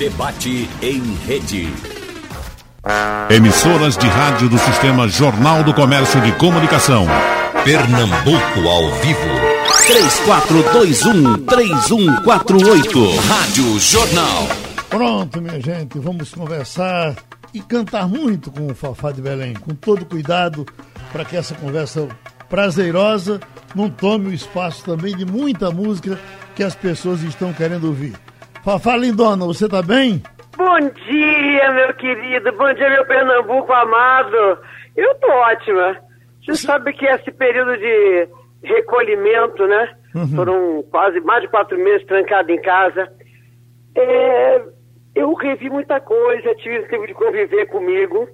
Debate em rede. Emissoras de rádio do Sistema Jornal do Comércio de Comunicação. Pernambuco ao vivo. 3421-3148. Rádio Jornal. Pronto, minha gente, vamos conversar e cantar muito com o Fafá de Belém, com todo cuidado, para que essa conversa prazerosa não tome o espaço também de muita música que as pessoas estão querendo ouvir. Fafá Lindona, você tá bem? Bom dia, meu querido. Bom dia, meu Pernambuco amado. Eu tô ótima. Você sabe que esse período de recolhimento, né? Uhum. Foram quase mais de quatro meses trancado em casa. É, eu revi muita coisa, tive tempo de conviver comigo.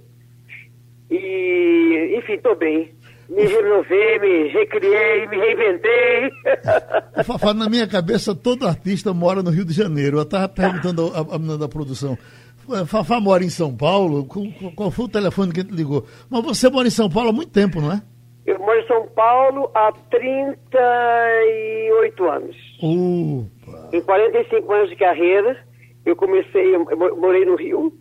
E, enfim, tô bem me renovei, me recriei, me reinventei. Fafá, na minha cabeça, todo artista mora no Rio de Janeiro. Eu estava perguntando à menina da produção. Fafá mora em São Paulo? Qual foi o telefone que ligou? Mas você mora em São Paulo há muito tempo, não é? Eu moro em São Paulo há 38 anos. Opa. Em 45 anos de carreira, eu comecei, eu morei no Rio,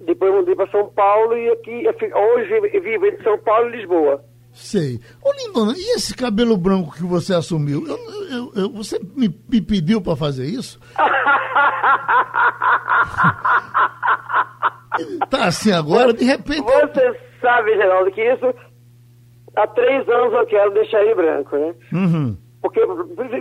depois mudei para São Paulo e aqui, hoje vivo entre São Paulo e Lisboa. Sei. Ô, Lindona, e esse cabelo branco que você assumiu? Eu, eu, eu, você me, me pediu para fazer isso? tá assim agora, de repente. Você sabe, Geraldo, que isso há três anos eu quero deixar ele branco, né? Uhum. Porque,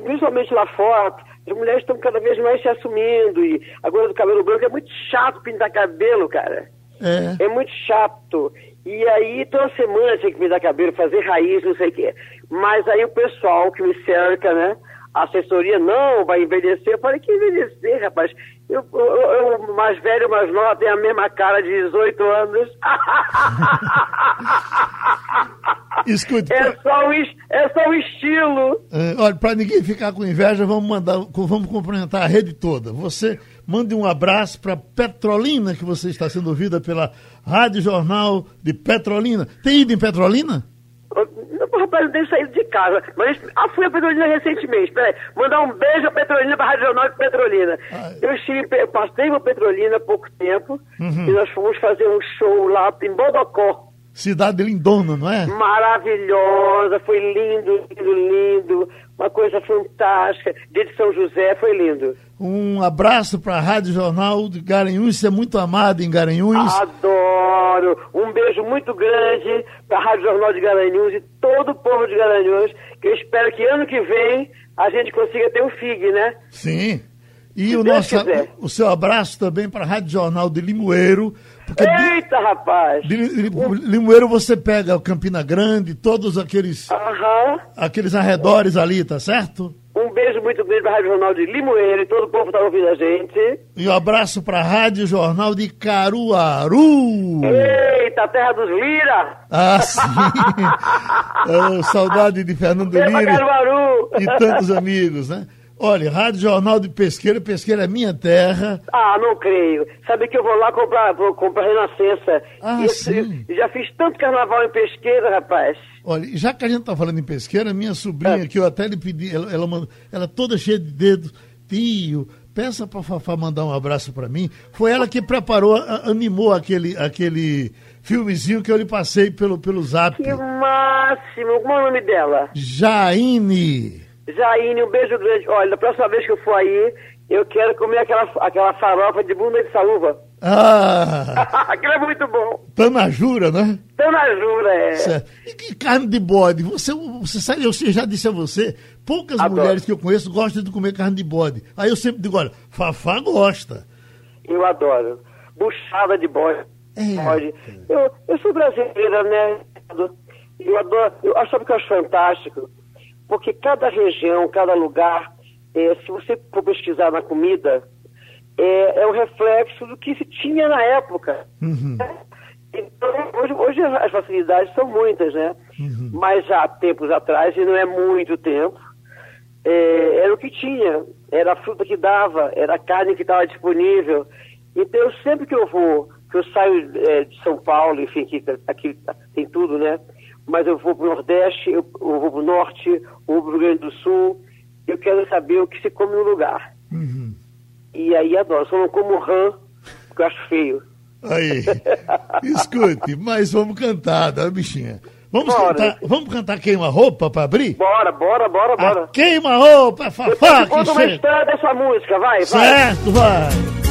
principalmente lá fora, as mulheres estão cada vez mais se assumindo. E agora do cabelo branco é muito chato pintar cabelo, cara. É. É muito chato. E aí, toda semana tinha que me dar cabelo, fazer raiz, não sei o quê. Mas aí o pessoal que me cerca, né? A assessoria, não, vai envelhecer. Eu falei, que envelhecer, rapaz? Eu, eu, eu mais velho, mais novo, tem a mesma cara de 18 anos. Escute. É só o, é só o estilo. É, olha, para ninguém ficar com inveja, vamos mandar, vamos cumprimentar a rede toda. Você mande um abraço para Petrolina, que você está sendo ouvida pela Rádio Jornal de Petrolina. Tem ido em Petrolina? Não, rapaz, não tenho saído de casa. Mas ah, fui a Petrolina recentemente. Peraí, mandar um beijo a Petrolina para a Rádio Jornal de Petrolina. Eu estive, eu passei uma Petrolina há pouco tempo Uhum. e nós fomos fazer um show lá em Bodocó. Cidade lindona, não é? Maravilhosa, foi lindo, lindo, lindo. Uma coisa fantástica. Dia de São José foi lindo. Um abraço para a Rádio Jornal de Garanhuns, você é muito amado em Garanhuns. Adoro! Um beijo muito grande para a Rádio Jornal de Garanhuns e todo o povo de Garanhuns, que eu espero que ano que vem a gente consiga ter o FIG, né? Sim. E Se o, Deus nosso, quiser. o seu abraço também para a Rádio Jornal de Limoeiro. Porque de, Eita, rapaz! de Li- Limoeiro você pega o Campina Grande, todos aqueles, Aham. aqueles arredores ali, tá certo? Um beijo muito grande para a Rádio Jornal de Limoeiro e todo o povo que está ouvindo a gente. E um abraço para a Rádio Jornal de Caruaru. Eita, terra dos Lira! Ah, sim. Oh, saudade de Fernando Lira Caruaru! e tantos amigos, né? Olha, Rádio Jornal de Pesqueira, Pesqueira é minha terra. Ah, não creio. Sabe que eu vou lá comprar, vou comprar Renascença. Ah, sim. já fiz tanto carnaval em pesqueira, rapaz. Olha, já que a gente tá falando em pesqueira, minha sobrinha, É. que eu até lhe pedi, ela, ela, mandou- ela toda cheia de dedos, tio, peça pra Fafá mandar um abraço pra mim. Foi ela que preparou, animou aquele, aquele filmezinho que eu lhe passei pelo, pelo zap. Que máximo! Como é o nome dela? Jaine. Jaine, um beijo grande. Olha, da próxima vez que eu for aí, eu quero comer aquela, aquela farofa de bunda de saúva. Ah, Aquilo é muito bom. Tanajura, né? Tanajura, é. Certo. E que carne de bode? Você, você sabe, eu já disse a você, poucas Adoro. mulheres que eu conheço gostam de comer carne de bode. Aí eu sempre digo, olha, Fafá gosta. Eu adoro. Buchada de bode. É. bode. Eu, eu sou brasileira, né? Eu adoro. Eu acho que eu acho fantástico? Porque cada região, cada lugar, eh, se você for pesquisar na comida, é, é um reflexo do que se tinha na época. Uhum. Então, hoje, hoje as facilidades são muitas, né? Mas há tempos atrás, e não é muito tempo, é, era o que tinha, era a fruta que dava, era a carne que estava disponível. Então, eu, sempre que eu vou, que eu saio é, de São Paulo, enfim, que aqui tem tudo, né? Mas eu vou para o Nordeste, eu, eu vou para o Norte, eu vou para o Rio Grande do Sul, eu quero saber o que se come no lugar. Uhum. E aí adoro, só não como rã, porque eu acho feio. Aí, escute, mas vamos cantar, da bichinha. Vamos Bora. cantar, vamos cantar queima-roupa para abrir? Bora, bora, bora, bora. A queima-roupa, Fafá, conto uma história dessa música, vai, vai. Certo, vai.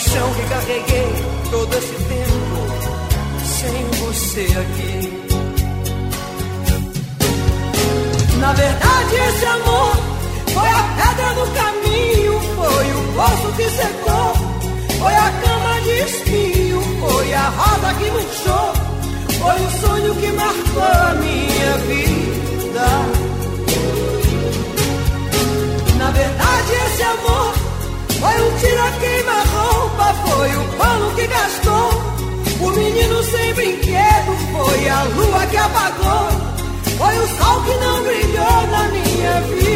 Paixão que carreguei todo esse tempo sem você aqui. Na verdade, esse amor foi a pedra do caminho, foi o poço que secou, foi a cama de espinho, foi a roda que murchou, foi o sonho que marcou a minha vida. Na verdade, esse amor foi um tira queima-roupa, foi o pano que gastou. O menino sem brinquedo foi a lua que apagou, foi o sol que não brilhou na minha vida.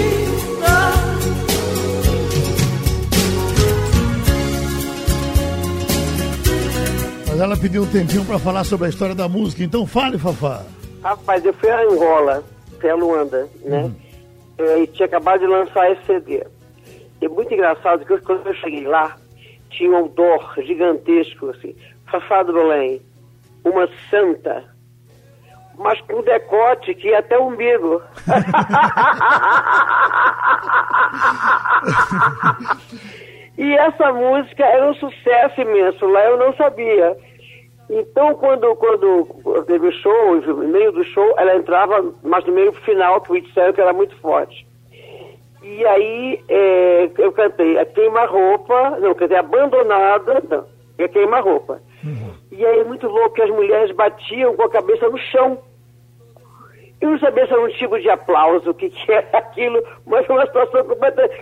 Mas ela pediu um tempinho para falar sobre a história da música, então fale, Fafá. Rapaz, eu fui a Angola, fui a Luanda, né? É, E tinha acabado de lançar esse CD. E é muito engraçado que quando eu cheguei lá, tinha um outdoor gigantesco, assim, Fafá do Belém, uma santa, mas com decote que ia até o umbigo. E essa música era um sucesso imenso, lá eu não sabia. Então, quando, quando teve o show, no meio do show, ela entrava, mas no meio final, que me disseram que era muito forte. E aí é, eu cantei a queima-roupa, não, quer dizer, abandonada, não, é queima-roupa. E aí é muito louco que as mulheres batiam com a cabeça no chão. Eu não sabia se era um tipo de aplauso, o que, que era aquilo, mas foi uma situação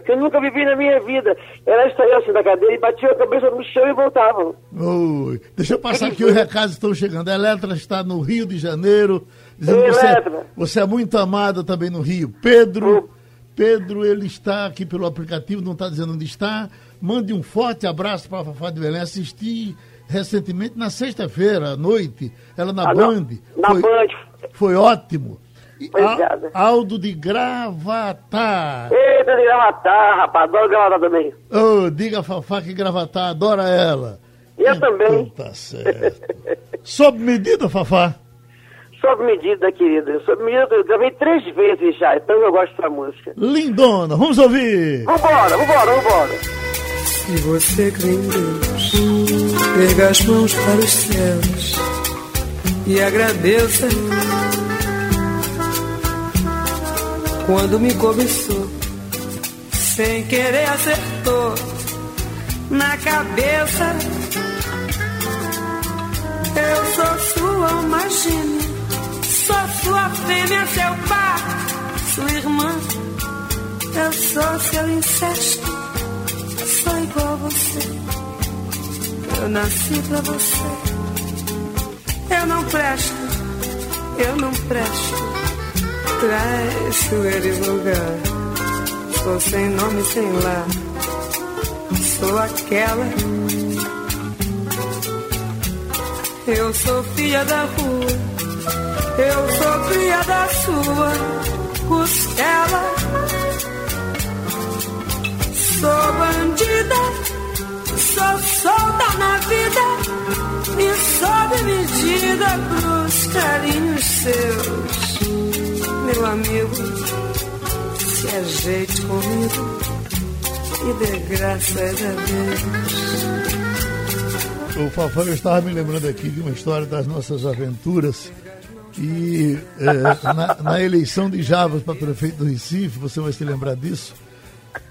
que eu nunca vivi na minha vida. Elas saíam assim da cadeira e batiam a cabeça no chão e voltavam. Oi. Deixa eu passar aqui, os recados estão chegando. A Eletra está no Rio de Janeiro, dizendo que você, Eletra. você é muito amada também no Rio. Pedro, Pedro, ele está aqui pelo aplicativo, não está dizendo onde está. Mande um forte abraço para a Fafá de Belém. Assisti recentemente na sexta-feira à noite, ela na Ah, Band. Na Foi- Band. Foi ótimo. Obrigada. Al- Aldo de Gravatar. Eita, de gravatar, rapaz, adoro gravatar também. Oh, diga a Fafá que Gravatar adora ela. Eu Então também. Tá certo. Sob medida, Fafá. Sob medida, querida. Sob medida, eu gravei três vezes já, então eu gosto dessa música. Lindona, vamos ouvir. Vambora, vambora, vambora. Se você crê em Deus, erga as mãos para os céus e agradeça quando me cobiçou, sem querer acertou na cabeça. Eu sou sua gêmea, sou sua fêmea, seu par, sua irmã. Eu sou seu incesto sou igual a você. Eu nasci pra você. Eu não presto, eu não presto. Traiçoeira e vulgar. Sou sem nome, sem lar. Sou aquela. Eu sou filha da rua. Eu sou cria da sua costela. Sou bandida, sou solta na vida e sob medida pros carinhos seus. Meu amigo, se é ajeite comigo e dê graças a é Deus. O Fafão estava me lembrando aqui de uma história das nossas aventuras e é, na, na, eleição de Javas para prefeito do Recife, você vai se lembrar disso,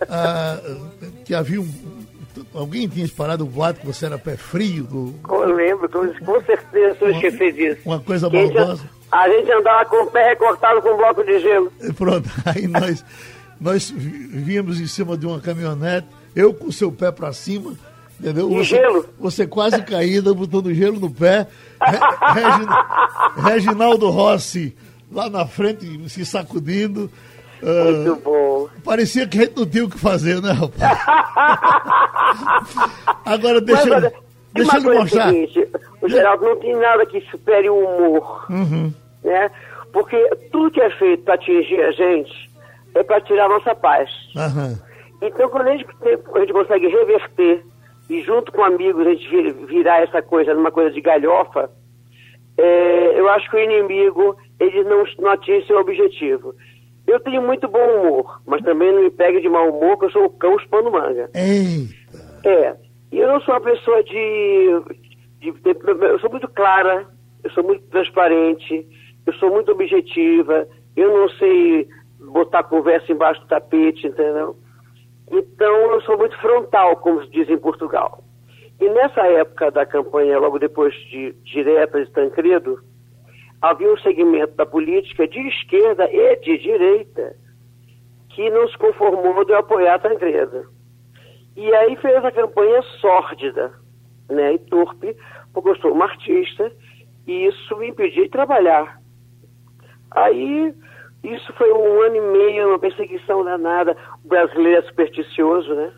ah, que havia um, Alguém tinha disparado o boato que você era pé frio? Do... Eu lembro, com certeza eu esqueci disso. Uma coisa maldosa. A gente andava com o pé recortado com um bloco de gelo. Pronto, aí nós, nós víamos em cima de uma caminhonete, eu com o seu pé para cima, entendeu? Você, gelo? Você quase caída, botando gelo no pé. Re, Reginaldo Rossi lá na frente, se sacudindo. Muito uh, bom. Parecia que a gente não tinha o que fazer, né, rapaz? Agora deixa, Mas, olha, deixa eu mostrar. Seguinte, o Geraldo não tem nada que supere o humor. Uhum. Né? Porque tudo que é feito para atingir a gente é para tirar a nossa paz. Uhum. Então, quando a gente, a gente consegue reverter e junto com amigos a gente virar essa coisa numa coisa de galhofa, é, eu acho que o inimigo ele não, não atinge seu objetivo. Eu tenho muito bom humor, mas também não me pegue de mau humor, que eu sou o cão espando manga. Eita. É. E eu não sou uma pessoa de, de, de, Eu sou muito clara, eu sou muito transparente, eu sou muito objetiva, eu não sei botar conversa embaixo do tapete, entendeu? Então eu sou muito frontal, como se diz em Portugal. E nessa época da campanha, logo depois de Diretas de Tancredo, havia um segmento da política de esquerda e de direita que não se conformou de apoiar Tancredo. E aí fez a campanha sórdida né, e torpe, porque eu sou uma artista e isso me impedia de trabalhar. Aí, isso foi um ano e meio, uma perseguição danada. O brasileiro é supersticioso, né?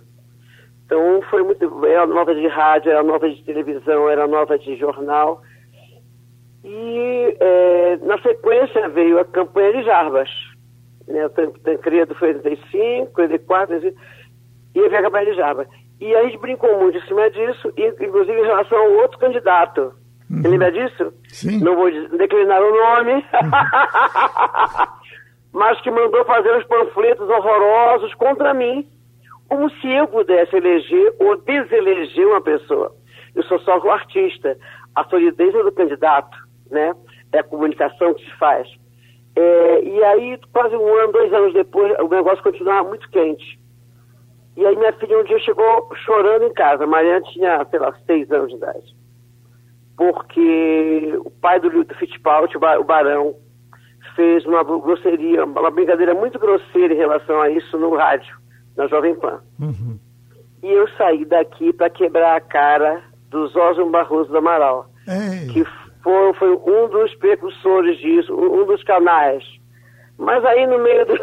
Então foi muito. Era nova de rádio, era nova de televisão, era nova de jornal. E é, na sequência veio a campanha de Jarbas. Né? O Tancredo foi em 85, 84, 85, e veio a campanha de Jarbas. E a gente brincou muito em cima disso, inclusive em relação ao outro candidato. Uhum. Você lembra disso? Sim. Não vou declinar o nome. Uhum. Mas que mandou fazer uns panfletos horrorosos contra mim, como se eu pudesse eleger ou deseleger uma pessoa. Eu sou só o artista. A solidez é do candidato né? É a comunicação que se faz. É, e aí, quase um ano, dois anos depois, o negócio continuava muito quente. E aí minha filha um dia chegou chorando em casa. A Mariana tinha, sei lá, seis anos de idade. Porque o pai do Lito Fittipaldi, o Barão, fez uma grosseria, uma brincadeira muito grosseira em relação a isso no rádio, na Jovem Pan. Uhum. E eu saí daqui para quebrar a cara do Zózio Barroso do Amaral, Ei. que foi, foi um dos precursores disso, um dos canais. Mas aí no meio do,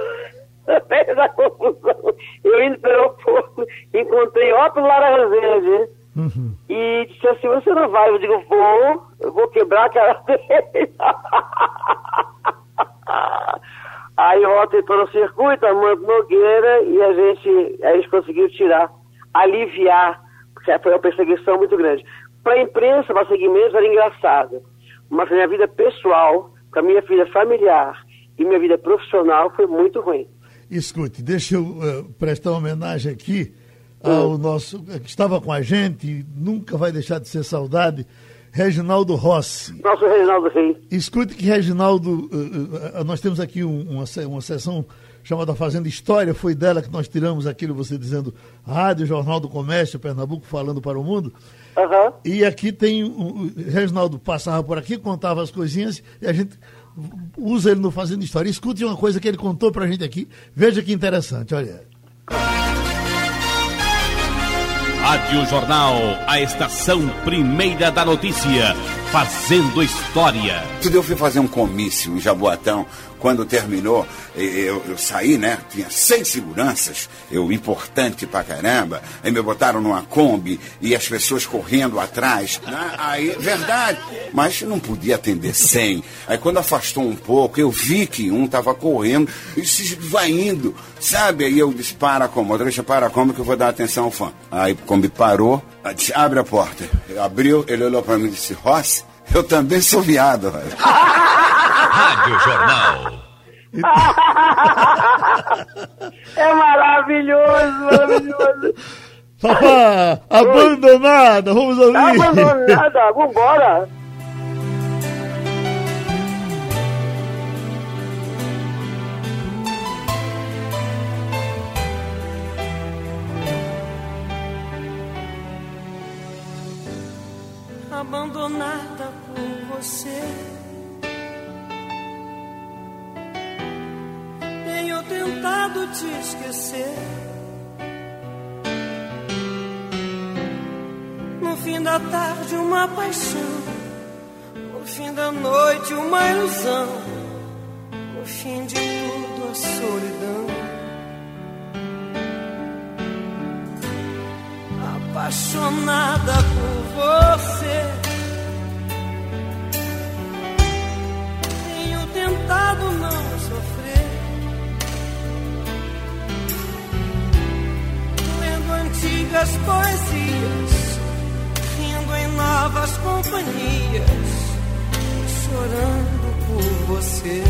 da confusão, eu indo para o aeroporto, encontrei Otto Lara Rezende uhum. e disse assim, você não vai? Eu digo, vou, eu vou quebrar a cara dele. aí Otto entrou no circuito, a Mano Nogueira, e a gente, a gente conseguiu tirar, aliviar, porque foi uma perseguição muito grande. Para a imprensa, para segmentos, era engraçado. Mas minha vida pessoal, para minha vida familiar e minha vida profissional foi muito ruim. Escute, deixa eu uh, prestar homenagem aqui ao hum. nosso, que estava com a gente, nunca vai deixar de ser saudade, Reginaldo Rossi. Nosso Reginaldo Rei. Escute que Reginaldo, uh, uh, nós temos aqui um, uma, uma sessão chamada Fazenda História, foi dela que nós tiramos aquilo, você dizendo, Rádio Jornal do Comércio, Pernambuco, falando para o mundo. Uhum. E aqui tem o Reginaldo passava por aqui, contava as coisinhas e a gente usa ele no Fazendo História. Escute uma coisa que ele contou pra gente aqui. Veja que interessante, olha. Rádio Jornal, a estação primeira da notícia, fazendo história. Eu fui fazer um comício em Jaboatão quando terminou, eu, eu, saí, né? Tinha seis seguranças, eu importante pra caramba. Aí me botaram numa Kombi e as pessoas correndo atrás. Né? Aí, verdade, mas não podia atender cem. Aí quando afastou um pouco, eu vi que um tava correndo e se vai indo, sabe? Aí eu disse, para como, deixa para como que eu vou dar atenção ao fã. Aí a Kombi parou, disse, abre a porta. Abriu, ele olhou para mim e disse, Rossi, Eu também sou viado. velho. Rádio Jornal. É maravilhoso, maravilhoso. Fafá, abandonada, vamos ouvir. Tá abandonada, vambora. abandonada Tenho tentado te esquecer. No fim da tarde, uma paixão. No fim da noite, uma ilusão. No fim de tudo, a solidão. apaixonada por você. Tenho tentado não sofrer, antigas poesias, rindo em novas companhias, chorando por você.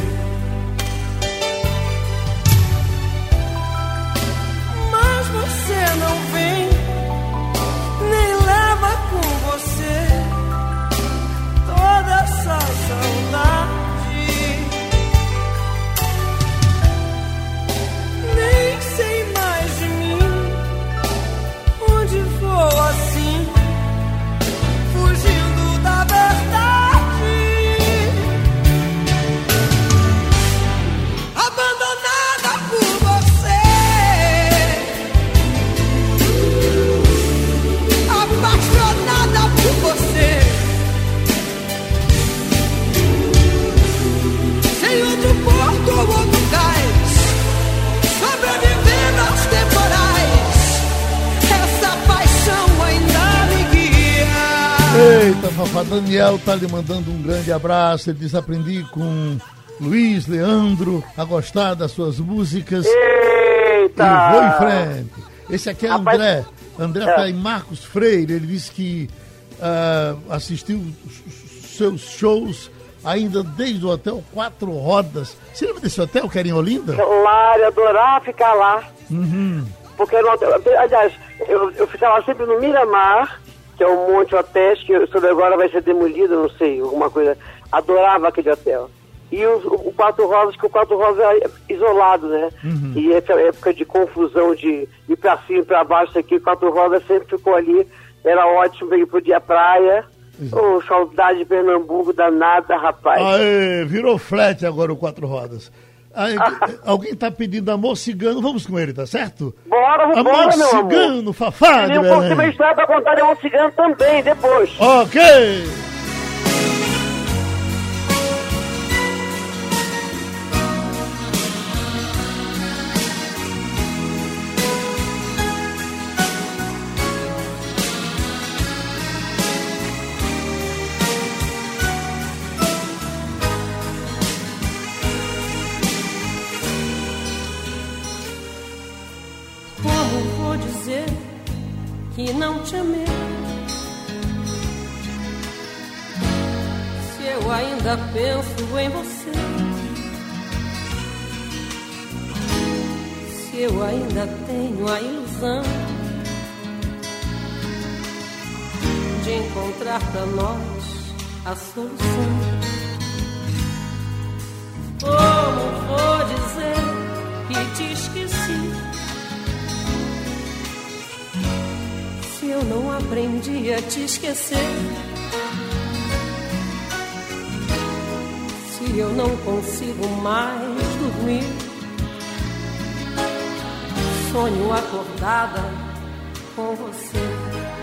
Mas você não vem Eita, Fafá, Daniel tá lhe mandando um grande abraço. Ele diz: aprendi com Luiz Leandro a gostar das suas músicas. Eita! E vou em frente. Esse aqui é Rapaz, André. André é. tá em Marcos Freire. Ele disse que ah, assistiu seus shows ainda desde o hotel Quatro Rodas. Você lembra desse hotel que era em Olinda? Claro, eu adorava ficar lá. Uhum. Porque era um hotel. Aliás, eu, eu ficava sempre no Miramar, que é um monte de hotéis que sobre agora vai ser demolido, não sei, alguma coisa. Adorava aquele hotel. E o, o Quatro Rosas, que o Quatro Rosas era isolado, né? E essa época de confusão de ir pra cima e pra baixo aqui, o Quatro Rosas sempre ficou ali. Era ótimo, ele podia ir à praia. Oh, saudade de Pernambuco danada, rapaz. Aê, virou flat agora o Quatro Rodas. Aí, alguém tá pedindo amor cigano, vamos com ele, tá certo? Bora, Amor vambora, meu amor. cigano, Fafá E um Belém. história pra contar de um cigano também, depois. Ok. Penso em você, se eu ainda tenho a ilusão de encontrar pra nós a solução. Como vou dizer que te esqueci? Se eu não aprendi a te esquecer, eu não consigo mais dormir, sonho acordada com você.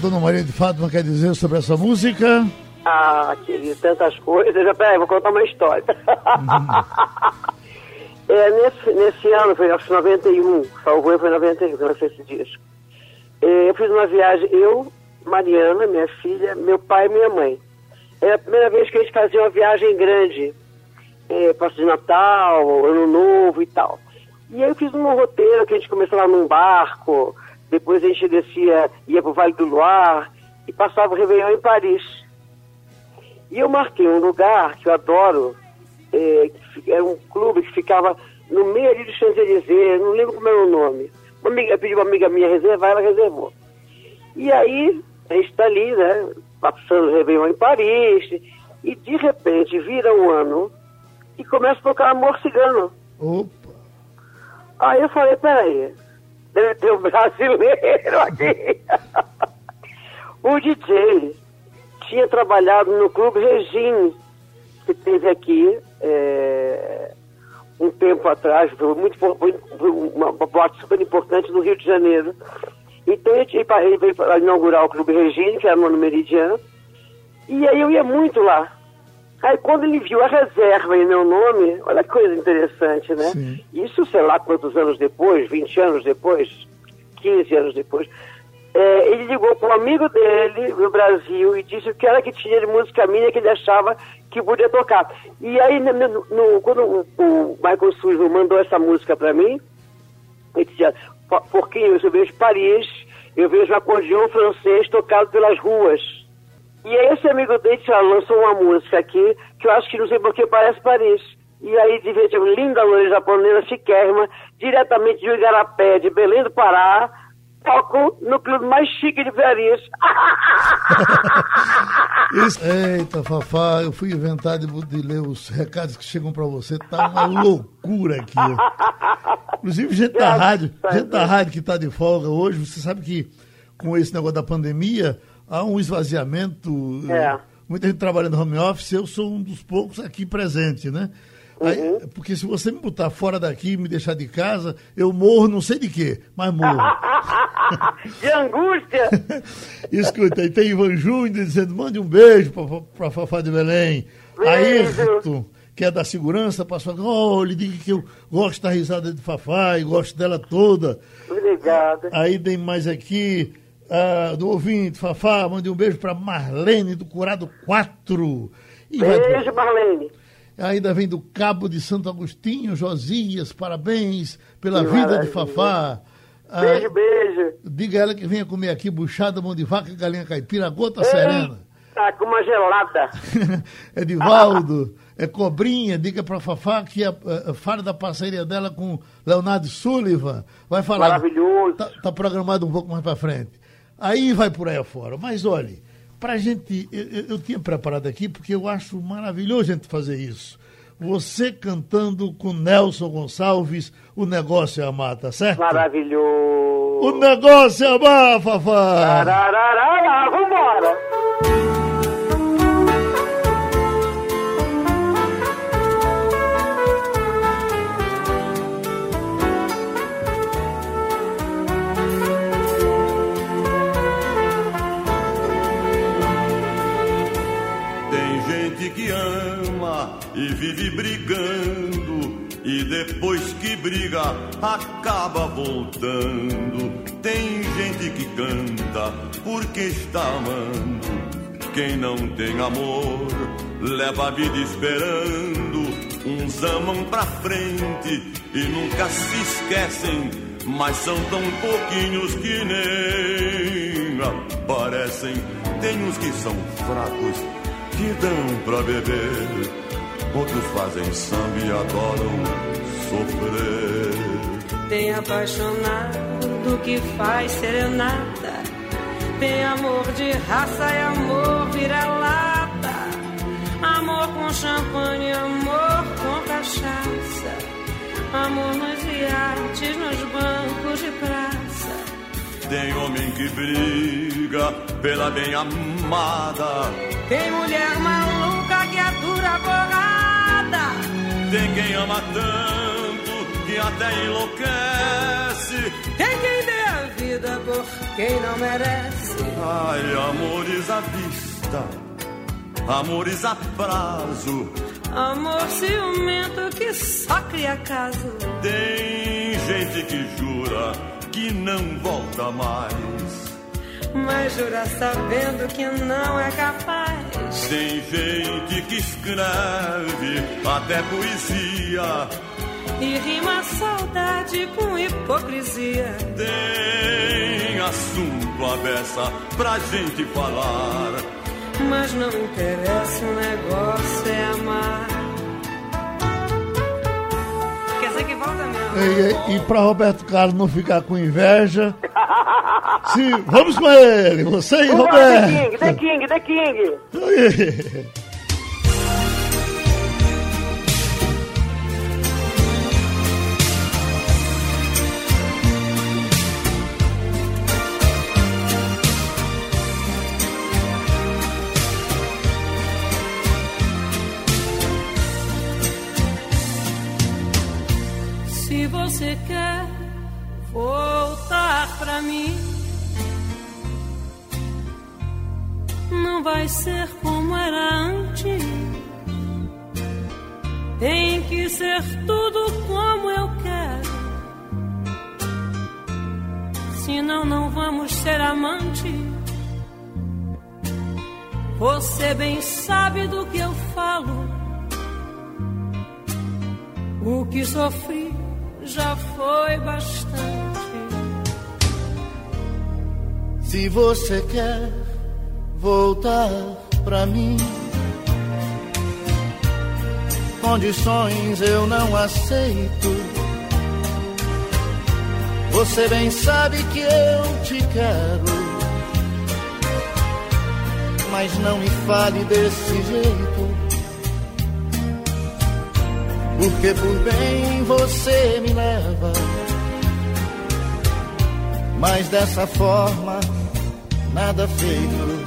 Dona Maria de Fátima quer dizer sobre essa música? Ah, querido, tantas coisas. Já, peraí, vou contar uma história. é, nesse, nesse ano, foi acho que 91, salvou foi 91, que eu esse disco. É, eu fiz uma viagem, eu, Mariana, minha filha, meu pai e minha mãe. Era a primeira vez que a gente fazia uma viagem grande, é, Passo de Natal, Ano Novo e tal. E aí eu fiz um roteiro que a gente começava num barco, depois a gente descia, ia para o Vale do Loire e passava o Réveillon em Paris. E eu marquei um lugar que eu adoro, é, era um clube que ficava no meio ali do Champs-Élysées, não lembro como era o nome. Uma amiga, eu pedi uma amiga minha reservar, ela reservou. E aí, a gente está ali, né, passando o Réveillon em Paris, e de repente vira um ano e começa a tocar Amor Cigano. Opa! Aí eu falei, peraí, um brasileiro aqui. o DJ tinha trabalhado no Clube Regine, que teve aqui é, um tempo atrás, foi, muito, uma, boate super importante no Rio de Janeiro. Então ele veio para inaugurar o Clube Regine, que era no Meridiano, e aí eu ia muito lá. Aí quando ele viu a reserva em meu nome, olha que coisa interessante, né? Sim. Isso, sei lá quantos anos depois, 20 anos depois, 15 anos depois, é, ele ligou para um amigo dele no Brasil e disse o que era que tinha de música minha que ele achava que podia tocar. E aí, no, no, quando o, o Michael Sullivan mandou essa música para mim, ele dizia, Porquinho, eu vejo Paris, eu vejo um acordeão francês tocado pelas ruas. E aí esse amigo dele já lançou uma música aqui, que eu acho que não sei porque parece Paris. E aí devia ter uma linda loira japonesa, chiquérrima, diretamente de Igarapé, de Belém do Pará, toco no clube mais chique de Paris. Eita, Fafá, eu fui inventar de, de ler os recados que chegam pra você, tá uma loucura aqui. Inclusive, gente da rádio, gente da rádio que tá de folga hoje, você sabe que com esse negócio da pandemia, há um esvaziamento. É. Muita gente trabalhando home office, eu sou um dos poucos aqui presente, né? Aí, porque se você me botar fora daqui e me deixar de casa, eu morro não sei de quê, mas morro. de angústia. Escuta, aí tem Ivan Júnior dizendo, mande um beijo pra, pra Fafá de Belém. Aí, Beijo. que é da segurança, passou, oh, lhe diga que eu gosto da risada de Fafá e gosto dela toda. Obrigada. Aí tem mais aqui, ah, do ouvinte, Fafá, mande um beijo pra Marlene do Curado 4. E pro- Beijo, Marlene. Ainda vem do Cabo de Santo Agostinho, Josias, parabéns pela Que vida de maravilha. Fafá. Ah, Beijo, beijo. diga a ela que venha comer aqui buchada, mão de vaca, galinha caipira, gota serena. Tá com uma gelada. Edivaldo, é cobrinha, diga pra Fafá que a, a, a fala da parceria dela com Leonardo Sullivan vai falar. Maravilhoso. Tá, tá programado um pouco mais pra frente. Aí vai por aí afora. Mas olhe, pra gente, eu, eu- tinha preparado aqui porque eu acho maravilhoso a gente fazer isso. Você cantando com Nelson Gonçalves, o negócio é amar, tá certo? Maravilhoso. O negócio é amar, Fafá! Tarararara, vambora. Vive brigando, e depois que briga acaba voltando. Tem gente que canta porque está amando. Quem não tem amor leva a vida esperando. Uns amam pra frente e nunca se esquecem, mas são tão pouquinhos que nem aparecem. Tem uns que são fracos que dão pra beber. Outros fazem samba e adoram sofrer. Tem apaixonado que faz serenata. Tem amor de raça e amor vira-lata. Amor com champanhe, amor com cachaça. Amor nos iates, nos bancos de praça. Tem homem que briga pela bem amada. Tem mulher maluca que atura a porrada. Tem quem ama tanto que até enlouquece. Tem quem dê a vida por quem não merece. Ai, amores à vista, amores a prazo. Amor ciumento que só cria caso. Tem gente que jura que não volta mais. Mas jura sabendo que não é capaz. Tem gente que escreve até poesia. E rima a saudade com hipocrisia. Tem assunto beça pra gente falar. Mas não interessa, o negócio é amar. Volta mesmo. E, e para Roberto Carlos não ficar com inveja, se, vamos com ele, você e lá, The King, Roberto. The King, The King. Quer voltar pra mim, não vai ser como era antes. Tem que ser tudo como eu quero. Senão não vamos ser amantes. Você bem sabe do que eu falo. O que sofri já foi bastante. Se você quer voltar pra mim, condições eu não aceito. Você bem sabe que eu te quero, mas não me fale desse jeito. Porque por bem você me leva, mas dessa forma nada feito.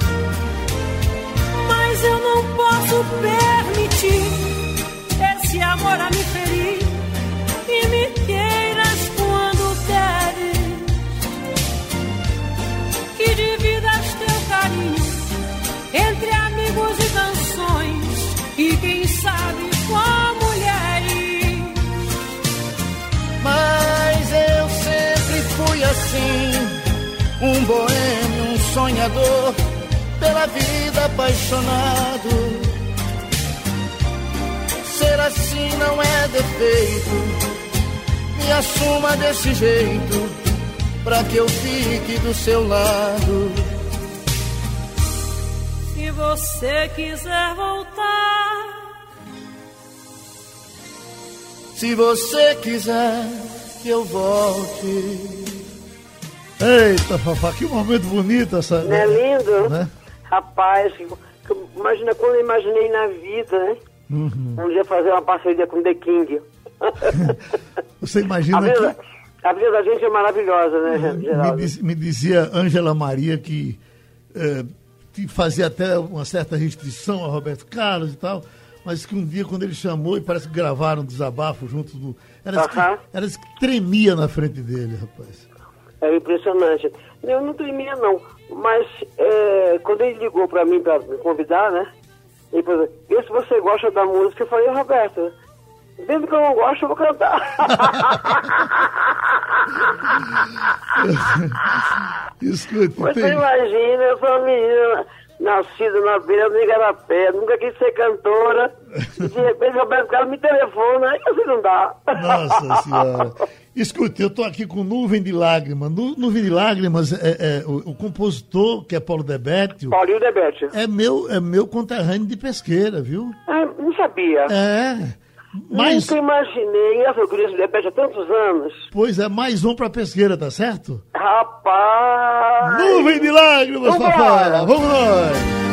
Mas eu não posso permitir esse amor a me ferir e me queiras quando queres. Que dividas teu carinho entre amigos e canções e quem sabe assim, um boêmio, um sonhador, pela vida apaixonado. Ser assim não é defeito, me assuma desse jeito, pra que eu fique do seu lado. Se você quiser voltar. Se você quiser que eu volte. Eita, Fafá, que momento bonito essa. Não é lindo? Né? Rapaz, que- que- imagina quando eu imaginei na vida, né? Uhum. Um dia fazer uma parceria com The King. Você A imagina vida, que. a vida da gente é maravilhosa, né, Me, Geraldo? diz- me dizia Ângela Maria que, eh, que fazia até uma certa restrição a Roberto Carlos e tal, mas que um dia, quando ele chamou, e parece que gravaram um desabafo juntos do. Era que, Aham. era que tremia na frente dele, rapaz. É impressionante. Eu não tremia, não. Mas é, quando ele ligou pra mim pra me convidar, né? Ele falou, vê se você gosta da música. Eu falei, Roberto, vendo que eu não gosto, eu vou cantar. Escute, Você tem, imagina, eu sou uma menina nascida na beira do Igarapé, nunca quis ser cantora. E de repente, Roberto Carlos me telefona, aí assim não dá. Nossa Senhora. Escute, eu estou aqui com Nuvem de Lágrimas. Nu, Nuvem de Lágrimas, é, é, o, o compositor, que é Paulo Debetio, Paulinho Debete. é meu, é meu conterrâneo de pesqueira, viu? Ah, não sabia. É. Mas, Nunca imaginei. O Debete há tantos anos. pois é, mais um pra pesqueira, tá certo? Rapaz! Nuvem de lágrimas, Vambora. Fafá! Vamos nós!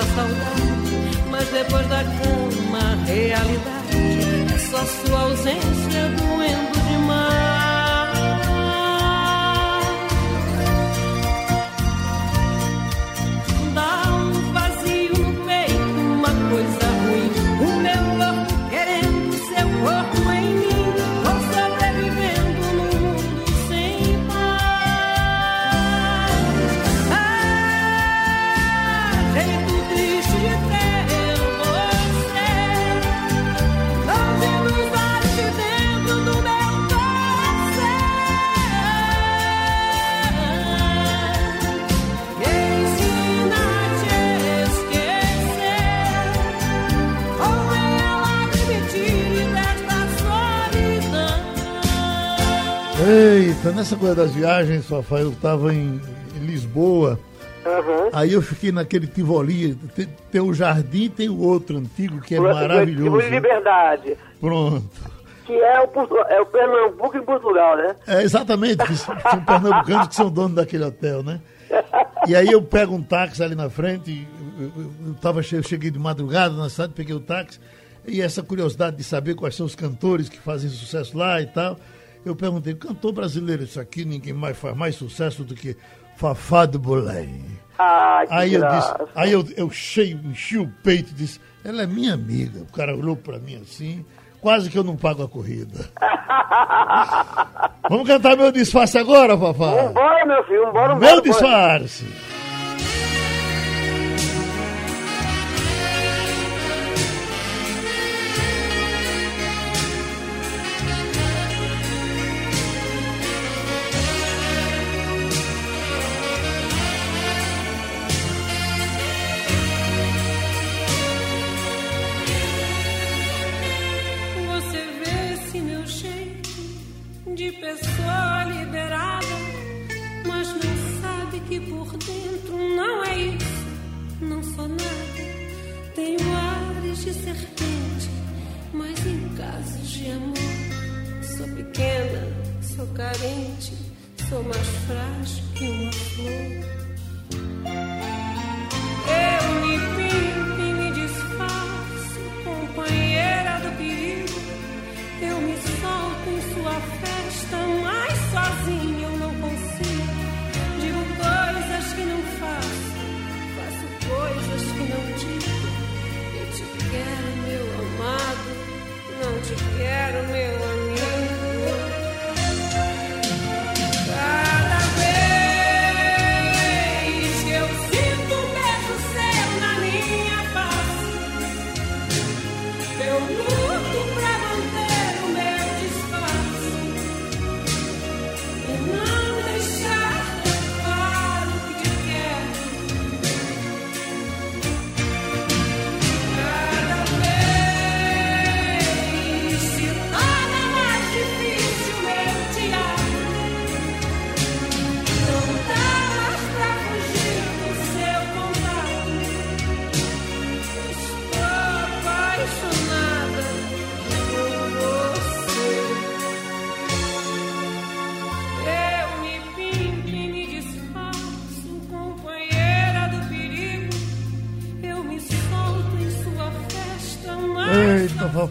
Da saudade. Mas depois da cama, a realidade é só sua ausência doendo demais. Eita, nessa coisa das viagens, Fafá, eu estava em, Lisboa. Aham. Aí eu fiquei naquele Tivoli. Tem, tem o jardim tem o outro antigo que é Tipo maravilhoso. de liberdade. Pronto. Que é o, é o Pernambuco em Portugal, né? É, exatamente, que são pernambucanos que são donos daquele hotel, né? E aí eu pego um táxi ali na frente, e eu, eu, eu, tava, eu cheguei de madrugada na cidade, peguei o táxi, e essa curiosidade de saber quais são os cantores que fazem sucesso lá e tal, eu perguntei, cantor brasileiro, isso aqui ninguém mais faz mais sucesso do que Fafá do Belém. Ah, Aí eu disse, aí eu, eu cheio, enchi o peito e disse, ela é minha amiga. O cara olhou pra mim assim, quase que eu não pago a corrida. Vamos cantar meu disfarce agora, Fafá? Vambora, meu filho, vambora. Meu vambora. disfarce.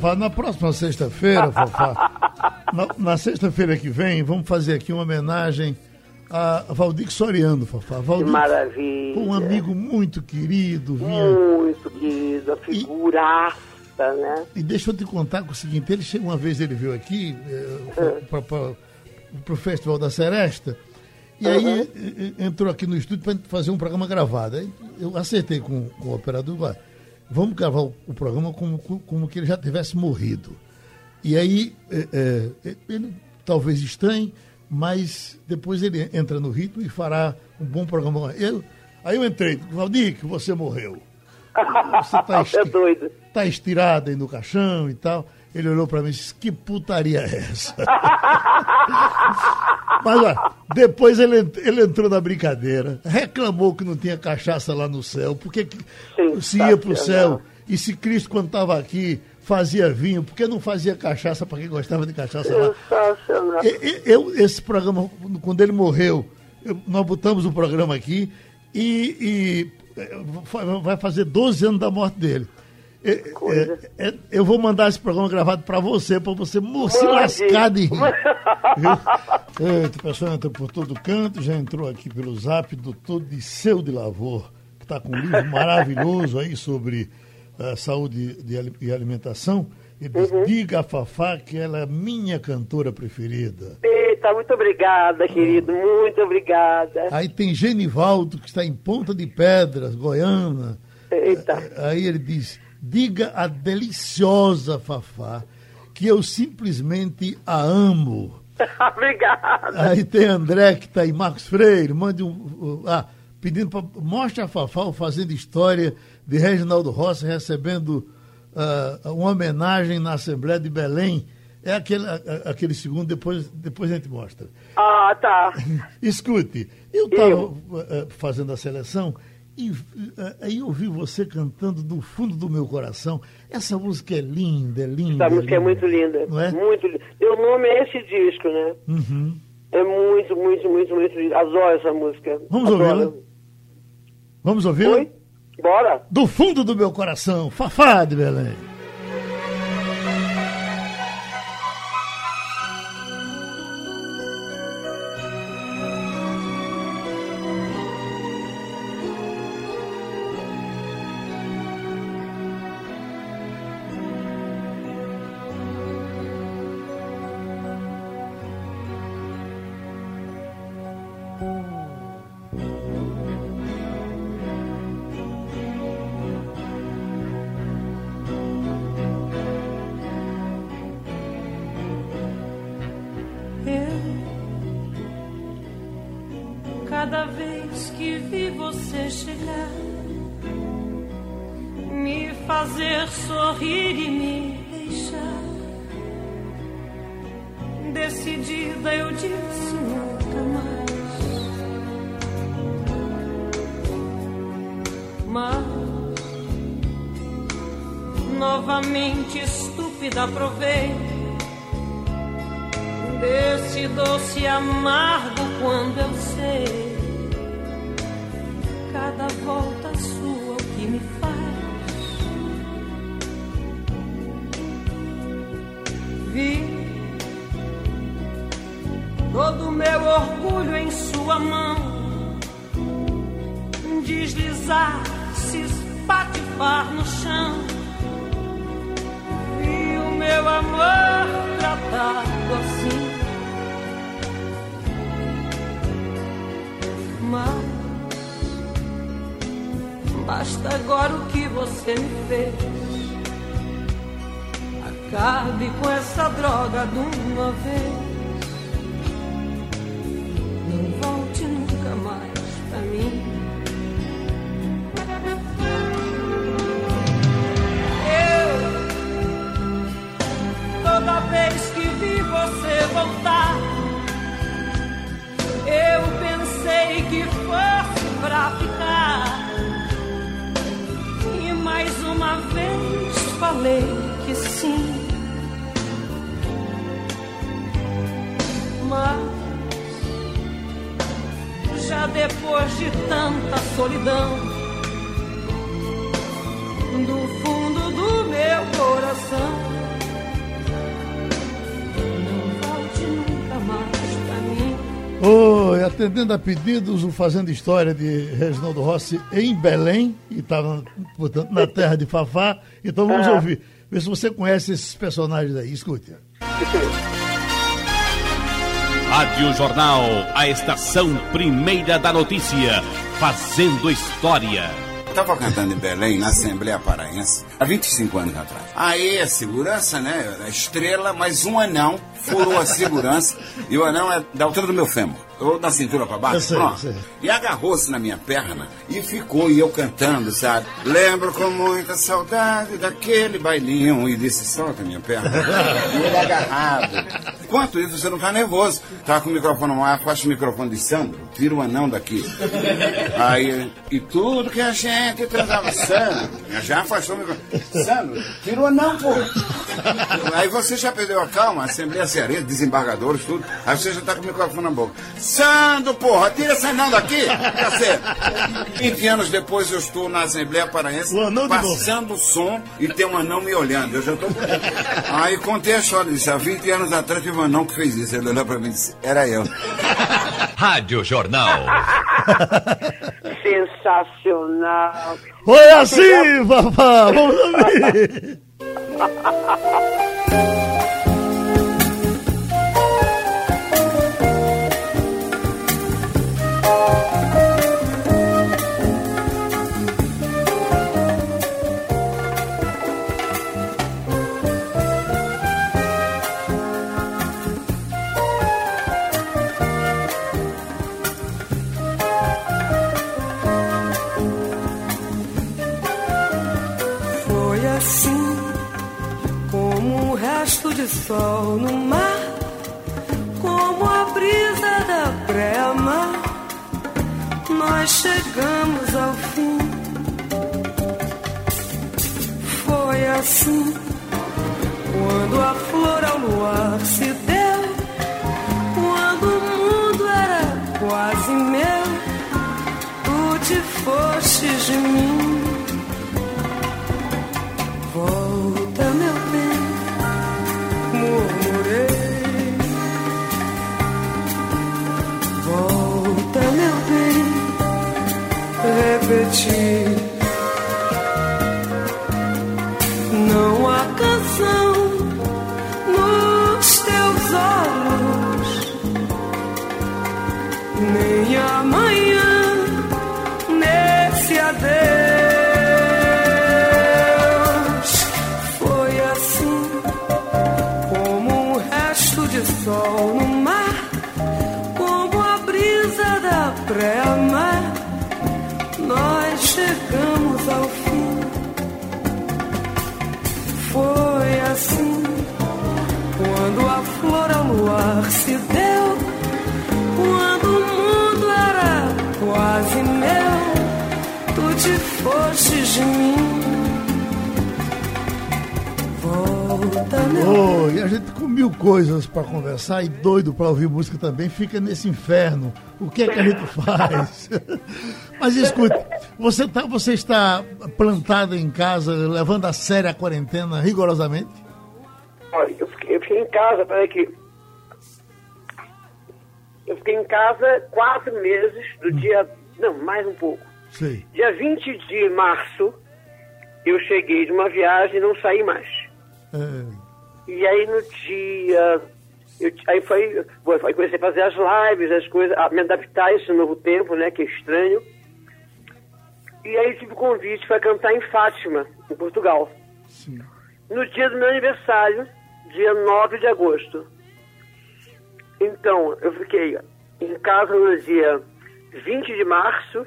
Fafá, na próxima sexta-feira, Fafá, na, na sexta-feira que vem, vamos fazer aqui uma homenagem a Valdir Soriano, Fafá. Que Valdir, maravilha. um amigo muito querido, vinha. Muito querida, figuraça, né? E deixa eu te contar com o seguinte, ele chegou uma vez, ele veio aqui eh, pra- pra- pro Festival da Seresta, e aí eh, eh, entrou aqui no estúdio para fazer um programa gravado. Aí eu acertei com, com o operador, "Vai, vamos gravar o, o programa como, como- como que ele já tivesse morrido. E aí eh, eh, ele talvez estranhe, mas depois ele entra no ritmo e fará um bom programa. Eu, aí eu entrei, Valdir, que você morreu. Você tá, Você é tá estirado aí no caixão e tal. Ele olhou pra mim e disse, que putaria é essa? Mas olha, depois ele, ele entrou na brincadeira, reclamou que não tinha cachaça lá no céu, porque que- se ia pro céu, e se Cristo, quando estava aqui, fazia vinho, por que não fazia cachaça para quem gostava de cachaça lá? Sensacional. E- e- Eu, esse programa, quando ele morreu, eu- nós botamos o programa aqui e, e, eh, vai fazer 12 anos da morte dele. É, é, é, eu vou mandar esse programa gravado para você, para você se lascar de rir. Eita, o pessoal entra por todo canto, já entrou aqui pelo zap, doutor Disseu de Lavor, que está com um livro maravilhoso aí sobre ah, saúde e alimentação. Ele diz, diga a Fafá que ela é minha cantora preferida. Eita, muito obrigada, querido. Muito obrigada. Aí tem Genivaldo, que está em Ponta de Pedras, Goiânia. Eita. Aí ele diz: diga a deliciosa Fafá que eu simplesmente a amo. obrigada. Aí tem André que está em Marcos Freire, mande um. Ah, pedindo para. Mostre a Fafá o fazendo história de Reginaldo Rossi recebendo ah, uma homenagem na Assembleia de Belém. É aquele, aquele segundo, depois, depois a gente mostra. Ah, tá. Escute, eu estava fazendo a seleção e eh, aí eu vi você cantando do fundo do meu coração. Essa música é linda, é linda. Essa música é linda. muito linda. Não é? Muito linda. Meu nome é esse disco, né? Uhum. É muito, muito, muito, muito lindo. Adoro essa música. Vamos ouvi-la? Vamos ouvi-la? Oi? Bora. Do fundo do meu coração, Fafá de Belém. Basta agora o que você me fez. Acabe com essa droga de uma vez. Não volte nunca mais pra mim. Eu, toda vez que vi você voltar, falei que sim. Mas já depois de tanta solidão, do fundo do meu coração. Não volte nunca mais pra mim. Oi, atendendo a pedidos, o Fazendo História de Reginaldo Rossi em Belém, e estava, portanto, na terra de Fafá. Então vamos Ah. ouvir. Ver se você conhece esses personagens aí. Escute. Rádio Jornal, a estação primeira da notícia, fazendo história. estava cantando em Belém, na Assembleia Paraense, há 25 anos atrás. Aí a segurança, né? A estrela, mas um anão furou a segurança e o anão é da altura do meu fêmur. Ou da cintura para baixo, sei, pronto. sei. E agarrou-se na minha perna e ficou, e eu cantando, sabe? Lembro com muita saudade daquele bailinho. E disse, solta minha perna. e ele agarrado. Enquanto isso, você não tá nervoso. Tá com o microfone no ar, afasta o microfone de Sandro, tira o anão daqui. Aí, e tudo que a gente transava, Sandro, já afastou o microfone. Sandro, tira o anão, pô. Aí você já perdeu a calma, a Assembleia Cearense, desembargadores, tudo. Aí você já tá com o microfone na boca. Sandro, porra, tira esse anão daqui, cacete. 20 anos depois eu estou na Assembleia Paraense, passando o som e tem um anão me olhando. Eu já tô. Aí contei a história disso. Há 20 anos atrás tive um anão que fez isso. Ele olhou pra mim e disse: Era eu. Rádio Jornal. Sensacional. Foi assim, Fafá! Vamos ouvir! Foi assim, como um resto de sol no mar, como a brisa da brema, nós chegamos ao fim. Foi assim, quando a flor ao luar se deu, quando o mundo era quase meu, tu te fostes de mim. Volta, de mim. Volta, meu Oh, e a gente com mil coisas para conversar e doido para ouvir música também, fica nesse inferno. O que é que a gente faz? Mas escute, você, tá, você está plantada em casa, levando a sério a quarentena rigorosamente? Olha, eu fiquei, eu fiquei em casa, peraí que. Eu fiquei em casa quatro meses, do dia. Não, mais um pouco. Sei. Dia 20 de março, eu cheguei de uma viagem e não saí mais. É, E aí no dia. eu- aí foi. Aí comecei a fazer as lives, as coisas, a me adaptar a esse novo tempo, né? Que é estranho. E aí tive o convite para cantar em Fátima, em Portugal. sim. no dia do meu aniversário, dia 9 de agosto. Então, eu fiquei em casa no dia 20 de março,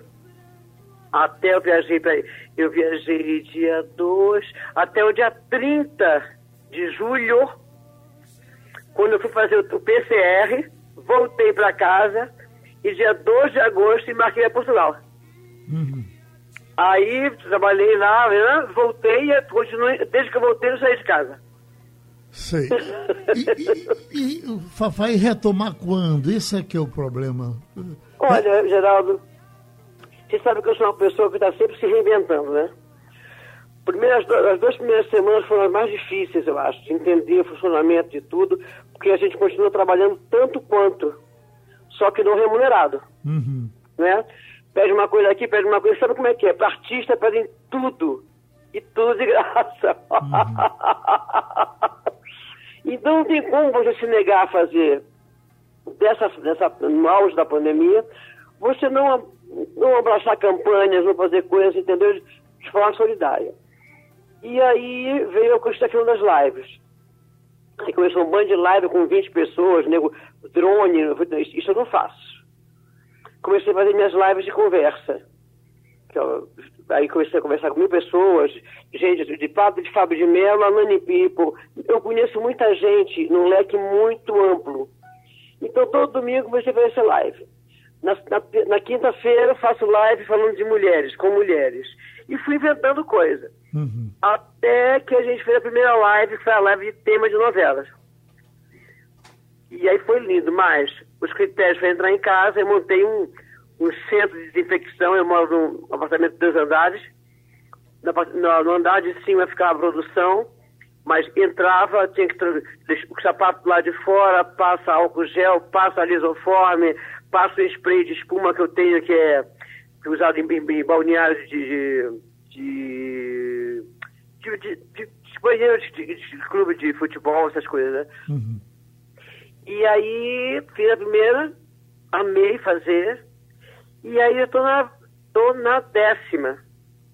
até eu viajei para eu viajei dia 2, até o dia 30 de julho, quando eu fui fazer o PCR, voltei para casa e dia 2 de agosto embarquei para Portugal. Aí trabalhei lá, né, voltei e continuei, desde que eu voltei eu saí de casa. Sei. E, e, e o Fafá e retomar quando? Esse é que é o problema. Olha, Geraldo, você sabe que eu sou uma pessoa que está sempre se reinventando, né? Primeiro, as, du- as duas primeiras semanas foram as mais difíceis, eu acho, de entender o funcionamento de tudo, porque a gente continua trabalhando tanto quanto, só que não remunerado, Uhum. né? Pede uma coisa aqui, pede uma coisa, sabe como é que é? Para artista pedem tudo, e tudo de graça. então não tem como você se negar a fazer dessa, dessa, no auge da pandemia, você não não abraçar campanhas, não fazer coisas, entendeu? De forma solidária. E aí veio a questão das lives. Aí começou um bando de live com 20 pessoas, nego, drone, isso eu não faço. Comecei a fazer minhas lives de conversa. Eu, aí comecei a conversar com mil pessoas, gente de Pablo de Fábio de Mello a People. Eu conheço muita gente num leque muito amplo. Então todo domingo comecei a fazer essa live. Na, na, na quinta-feira faço live falando de mulheres, com mulheres. E fui inventando coisa. Uhum. Até que a gente fez a primeira live, que foi a live de tema de novelas. E aí foi lindo, mas os critérios para entrar em casa, eu montei um, um centro de desinfecção, eu moro num apartamento de dois andares. No, no andar de cima ficava a produção, mas entrava, tinha que deixar o sapato lá de fora, passa álcool gel, passa lisoforme, passa o spray de espuma que eu tenho, que é, que é usado em, em, em balneários de, de, de, de, de, de banheiros de, de, de, clube de futebol, essas coisas, né? Uhum. E aí fiz a primeira, amei fazer, e aí eu tô na, tô na décima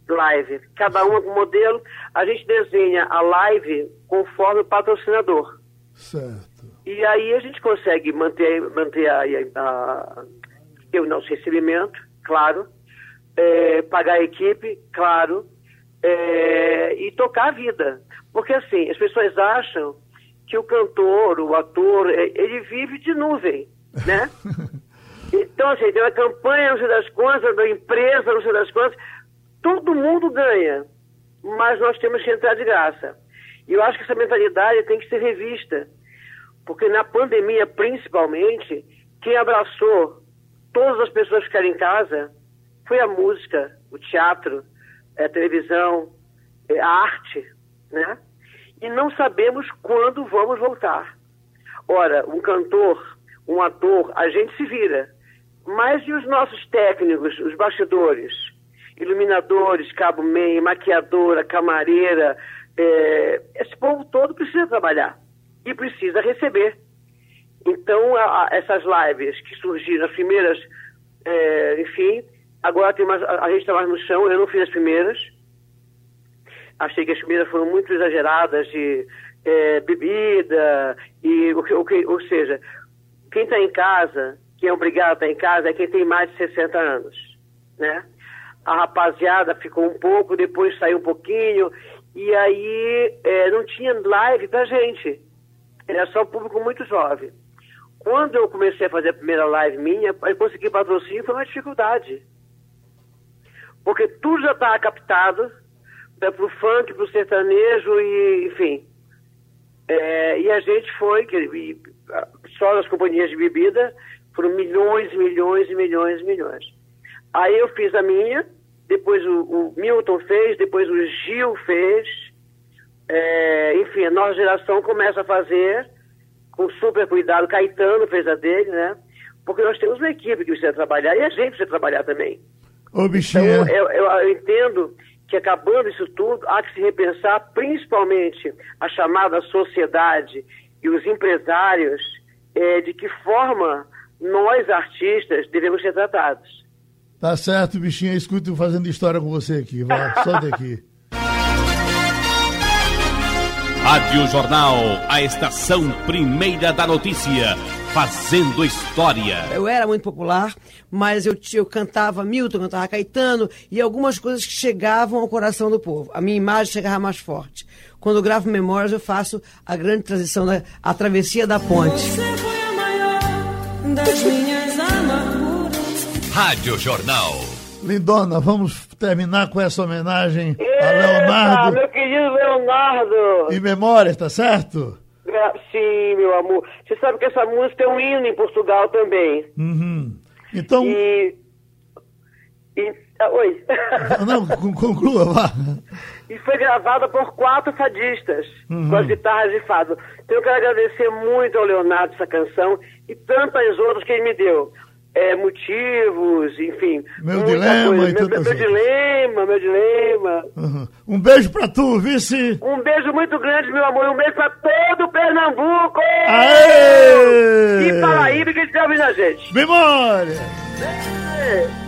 live. Cada uma com modelo, a gente desenha a live conforme o patrocinador. Certo. E aí a gente consegue manter, manter a, a, a o nosso recebimento, claro, é, pagar a equipe, claro, é, e tocar a vida. Porque assim, as pessoas acham que o cantor, o ator, é, ele vive de nuvem, né? então, assim, tem uma campanha, não sei das contas, da empresa, não sei das contas, todo mundo ganha, mas nós temos que entrar de graça. E eu acho que essa mentalidade tem que ser revista. Porque na pandemia, principalmente, quem abraçou todas as pessoas que ficaram em casa foi a música, o teatro, a televisão, a arte, né? E não sabemos quando vamos voltar. Ora, um cantor, um ator, a gente se vira. Mas e os nossos técnicos, os bastidores? Iluminadores, cabo meio, maquiadora, camareira, é, esse povo todo precisa trabalhar e precisa receber. Então, a, a, essas lives que surgiram, as primeiras, é, enfim, agora tem mais, a, a gente está mais no chão, eu não fiz as primeiras. Achei que as primeiras foram muito exageradas de é, bebida, e o que, o que, ou seja, quem está em casa, quem é obrigado a estar em casa, é quem tem mais de 60 anos, né? A rapaziada ficou um pouco, depois saiu um pouquinho, e aí é, não tinha live pra gente era só público muito jovem. Quando eu comecei a fazer a primeira live minha, eu consegui patrocínio foi uma dificuldade. Porque tudo já estava captado né, para o funk, para o sertanejo e, enfim. É, e a gente foi, que, e, só nas companhias de bebida, foram milhões, milhões milhões milhões. Aí eu fiz a minha, depois o, o Milton fez, depois o Gil fez, é, enfim, a nossa geração começa a fazer com super cuidado. Caetano fez a dele, né? Porque nós temos uma equipe que precisa trabalhar e a gente precisa trabalhar também. Ô, bichinha. Então, eu, eu, eu entendo que acabando isso tudo, há que se repensar principalmente a chamada sociedade e os empresários é, de que forma nós, artistas, devemos ser tratados. Tá certo, bichinha. Escuta fazendo história com você aqui. Vai, solta aqui. Rádio Jornal, a estação primeira da notícia, fazendo história. Eu era muito popular, mas eu, eu cantava Milton, cantava Caetano e algumas coisas que chegavam ao coração do povo. A minha imagem chegava mais forte. Quando eu gravo memórias, eu faço a grande transição da a travessia da ponte. Você foi a maior das minhas amarguras. Rádio Jornal. Lindona, vamos terminar com essa homenagem a Eita, Leonardo meu querido Leonardo! em memórias, tá certo? Gra- Sim, meu amor. Você sabe que essa música é um hino em Portugal também. Uhum. Então, E. e ah, oi. não, con- conclua, vá. e foi gravada por quatro fadistas, Uhum. com as guitarras de fado. Então eu quero agradecer muito ao Leonardo essa canção e tantas outras que ele me deu. É, motivos, enfim. Meu dilema coisa. e meu, tantas meu outras. dilema, meu dilema. Uhum. Um beijo pra tu, vice. Um beijo muito grande, meu amor. Um beijo pra todo Pernambuco! Aê! E Paraíba que está ouvindo a gente. Memória! É.